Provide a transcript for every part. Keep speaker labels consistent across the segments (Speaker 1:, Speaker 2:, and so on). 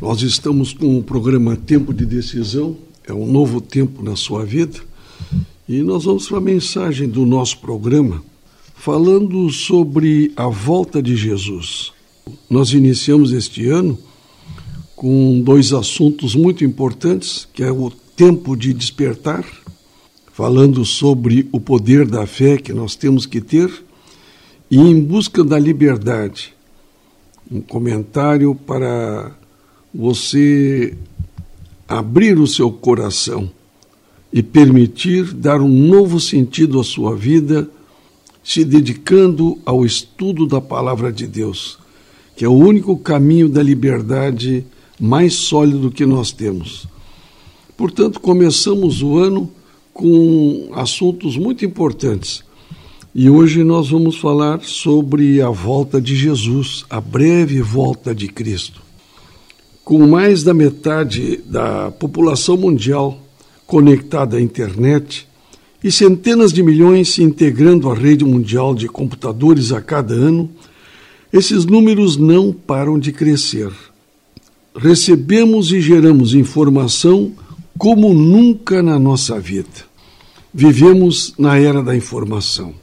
Speaker 1: Nós estamos com o programa Tempo de Decisão, é um novo tempo na sua vida, e nós vamos para a mensagem do nosso programa falando sobre a volta de Jesus. Nós iniciamos este ano com dois assuntos muito importantes, que é o tempo de despertar, falando sobre o poder da fé que nós temos que ter, e em busca da liberdade. Um comentário para você abrir o seu coração e permitir dar um novo sentido à sua vida, se dedicando ao estudo da palavra de Deus, que é o único caminho da liberdade mais sólido que nós temos. Portanto, começamos o ano com assuntos muito importantes. E hoje nós vamos falar sobre a volta de Jesus, a breve volta de Cristo com mais da metade da população mundial conectada à internet e centenas de milhões se integrando à rede mundial de computadores a cada ano, esses números não param de crescer. Recebemos e geramos informação como nunca na nossa vida. Vivemos na era da informação.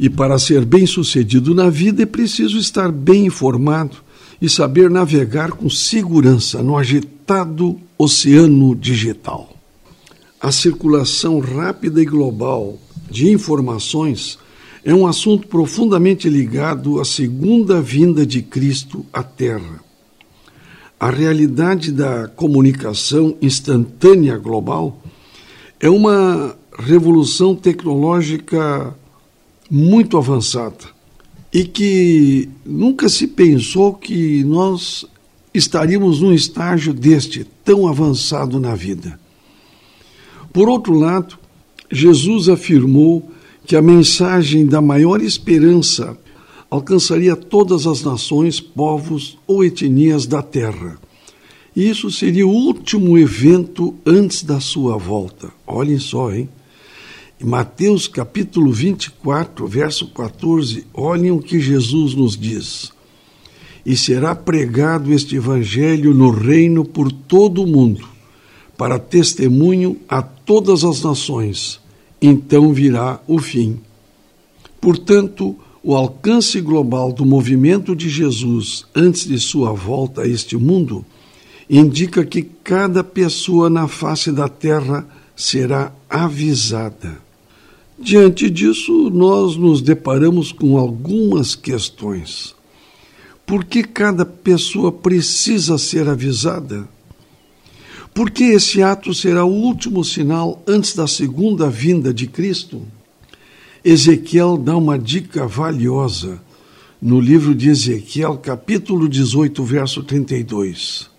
Speaker 1: E para ser bem-sucedido na vida é preciso estar bem informado e saber navegar com segurança no agitado oceano digital. A circulação rápida e global de informações é um assunto profundamente ligado à segunda vinda de Cristo à Terra. A realidade da comunicação instantânea global é uma revolução tecnológica muito avançada e que nunca se pensou que nós estaríamos num estágio deste tão avançado na vida. Por outro lado, Jesus afirmou que a mensagem da maior esperança alcançaria todas as nações, povos ou etnias da terra. E isso seria o último evento antes da sua volta. Olhem só, hein? Mateus capítulo 24, verso 14, olhem o que Jesus nos diz. E será pregado este evangelho no reino por todo o mundo, para testemunho a todas as nações. Então virá o fim. Portanto, o alcance global do movimento de Jesus antes de sua volta a este mundo indica que cada pessoa na face da terra será avisada. Diante disso, nós nos deparamos com algumas questões. Por que cada pessoa precisa ser avisada? Por que esse ato será o último sinal antes da segunda vinda de Cristo? Ezequiel dá uma dica valiosa no livro de Ezequiel, capítulo 18, verso 32.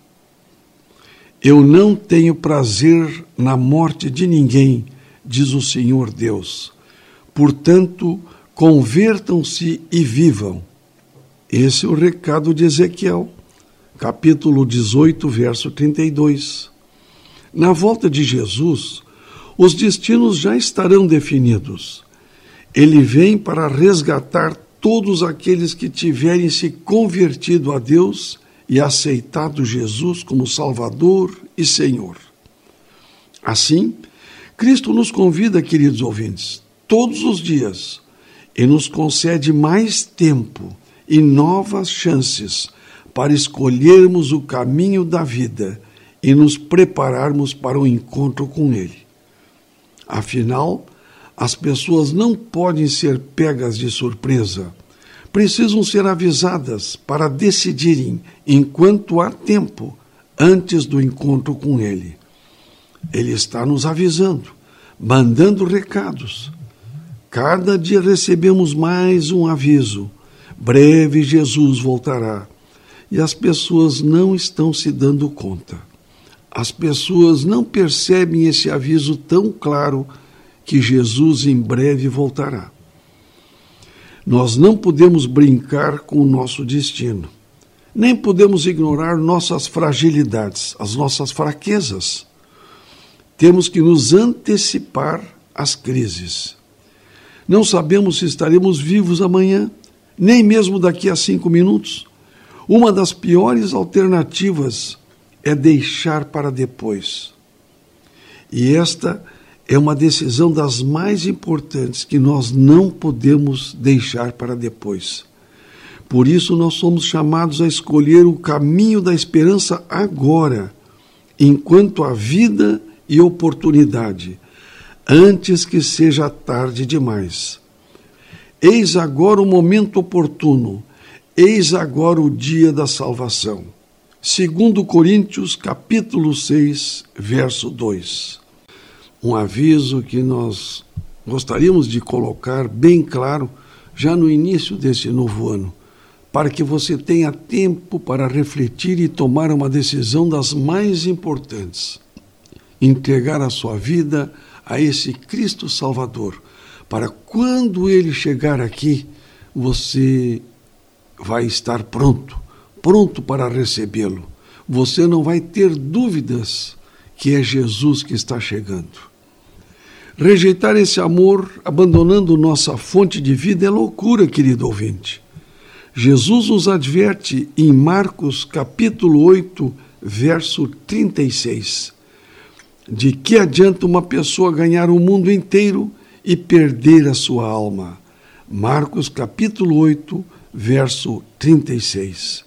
Speaker 1: Eu não tenho prazer na morte de ninguém diz o Senhor Deus. Portanto, convertam-se e vivam. Esse é o recado de Ezequiel, capítulo 18, verso 32. Na volta de Jesus, os destinos já estarão definidos. Ele vem para resgatar todos aqueles que tiverem se convertido a Deus e aceitado Jesus como Salvador e Senhor. Assim, Cristo nos convida, queridos ouvintes, todos os dias e nos concede mais tempo e novas chances para escolhermos o caminho da vida e nos prepararmos para o encontro com Ele. Afinal, as pessoas não podem ser pegas de surpresa. Precisam ser avisadas para decidirem enquanto há tempo antes do encontro com Ele. Ele está nos avisando, mandando recados. Cada dia recebemos mais um aviso. Breve Jesus voltará. E as pessoas não estão se dando conta. As pessoas não percebem esse aviso tão claro que Jesus em breve voltará. Nós não podemos brincar com o nosso destino, nem podemos ignorar nossas fragilidades, as nossas fraquezas. Temos que nos antecipar às crises. Não sabemos se estaremos vivos amanhã, nem mesmo daqui a cinco minutos. Uma das piores alternativas é deixar para depois. E esta é uma decisão das mais importantes que nós não podemos deixar para depois. Por isso, nós somos chamados a escolher o caminho da esperança agora, enquanto há vida e oportunidade, antes que seja tarde demais. Eis agora o momento oportuno, eis agora o dia da salvação. Segundo Coríntios, capítulo 6, verso 2. Um aviso que nós gostaríamos de colocar bem claro já no início desse novo ano para que você tenha tempo para refletir e tomar uma decisão das mais importantes. Entregar a sua vida a esse Cristo Salvador, para quando ele chegar aqui, você vai estar pronto, pronto para recebê-lo. Você não vai ter dúvidas que é Jesus que está chegando. Rejeitar esse amor, abandonando nossa fonte de vida, é loucura, querido ouvinte. Jesus nos adverte em Marcos capítulo 8, verso 36. De que adianta uma pessoa ganhar o mundo inteiro e perder a sua alma? Marcos capítulo 8, verso 36.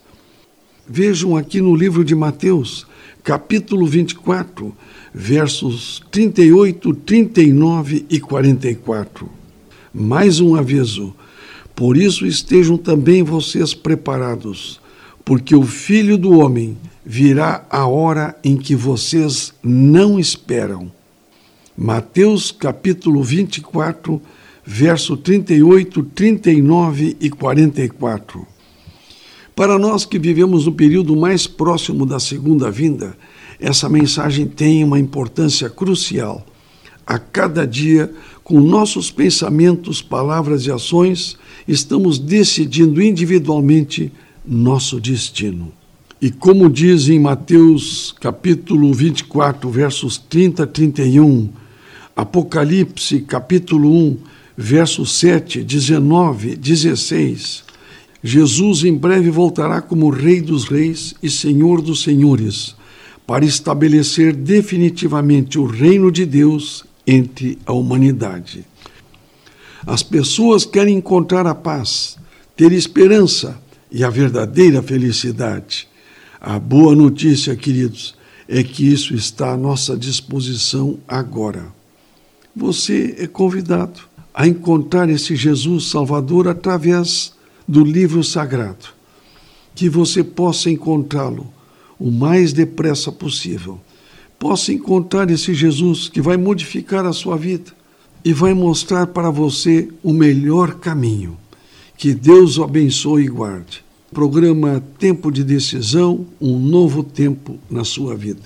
Speaker 1: Vejam aqui no livro de Mateus, capítulo 24, versos 38, 39 e 44. Mais um aviso por isso estejam também vocês preparados, porque o Filho do Homem virá a hora em que vocês não esperam. Mateus capítulo 24, verso 38, 39 e 44. Para nós que vivemos no período mais próximo da segunda vinda, essa mensagem tem uma importância crucial. A cada dia, com nossos pensamentos, palavras e ações, estamos decidindo individualmente nosso destino. E como diz em Mateus capítulo 24, versos 30 a 31, Apocalipse capítulo 1, versos 7, 19, 16, Jesus em breve voltará como Rei dos Reis e Senhor dos Senhores, para estabelecer definitivamente o reino de Deus entre a humanidade. As pessoas querem encontrar a paz, ter esperança e a verdadeira felicidade. A boa notícia, queridos, é que isso está à nossa disposição agora. Você é convidado a encontrar esse Jesus Salvador através do livro sagrado. Que você possa encontrá-lo o mais depressa possível. Possa encontrar esse Jesus que vai modificar a sua vida e vai mostrar para você o melhor caminho. Que Deus o abençoe e guarde. Programa Tempo de Decisão um novo tempo na sua vida.